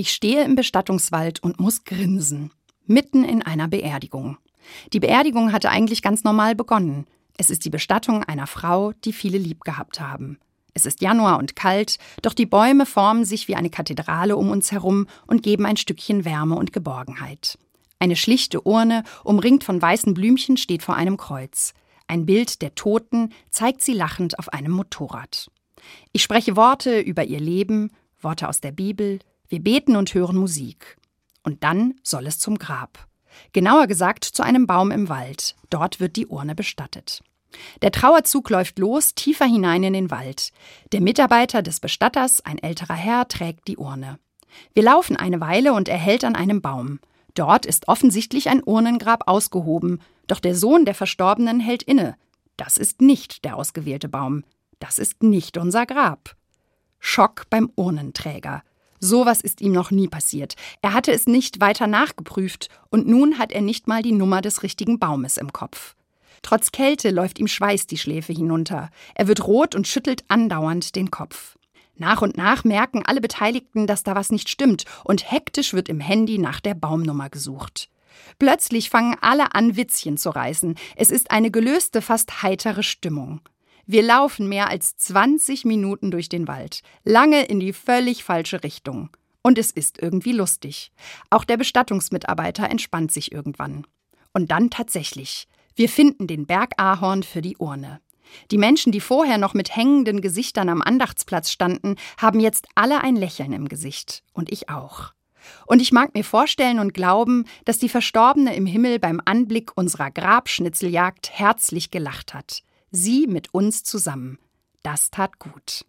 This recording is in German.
Ich stehe im Bestattungswald und muss grinsen. Mitten in einer Beerdigung. Die Beerdigung hatte eigentlich ganz normal begonnen. Es ist die Bestattung einer Frau, die viele lieb gehabt haben. Es ist Januar und kalt, doch die Bäume formen sich wie eine Kathedrale um uns herum und geben ein Stückchen Wärme und Geborgenheit. Eine schlichte Urne, umringt von weißen Blümchen, steht vor einem Kreuz. Ein Bild der Toten zeigt sie lachend auf einem Motorrad. Ich spreche Worte über ihr Leben, Worte aus der Bibel, wir beten und hören Musik. Und dann soll es zum Grab. Genauer gesagt zu einem Baum im Wald. Dort wird die Urne bestattet. Der Trauerzug läuft los, tiefer hinein in den Wald. Der Mitarbeiter des Bestatters, ein älterer Herr, trägt die Urne. Wir laufen eine Weile und er hält an einem Baum. Dort ist offensichtlich ein Urnengrab ausgehoben, doch der Sohn der Verstorbenen hält inne. Das ist nicht der ausgewählte Baum. Das ist nicht unser Grab. Schock beim Urnenträger. Sowas ist ihm noch nie passiert. Er hatte es nicht weiter nachgeprüft und nun hat er nicht mal die Nummer des richtigen Baumes im Kopf. Trotz Kälte läuft ihm Schweiß die Schläfe hinunter. Er wird rot und schüttelt andauernd den Kopf. Nach und nach merken alle Beteiligten, dass da was nicht stimmt, und hektisch wird im Handy nach der Baumnummer gesucht. Plötzlich fangen alle an, Witzchen zu reißen. Es ist eine gelöste, fast heitere Stimmung. Wir laufen mehr als 20 Minuten durch den Wald, lange in die völlig falsche Richtung. Und es ist irgendwie lustig. Auch der Bestattungsmitarbeiter entspannt sich irgendwann. Und dann tatsächlich. Wir finden den Bergahorn für die Urne. Die Menschen, die vorher noch mit hängenden Gesichtern am Andachtsplatz standen, haben jetzt alle ein Lächeln im Gesicht. Und ich auch. Und ich mag mir vorstellen und glauben, dass die Verstorbene im Himmel beim Anblick unserer Grabschnitzeljagd herzlich gelacht hat sie mit uns zusammen. Das tat gut.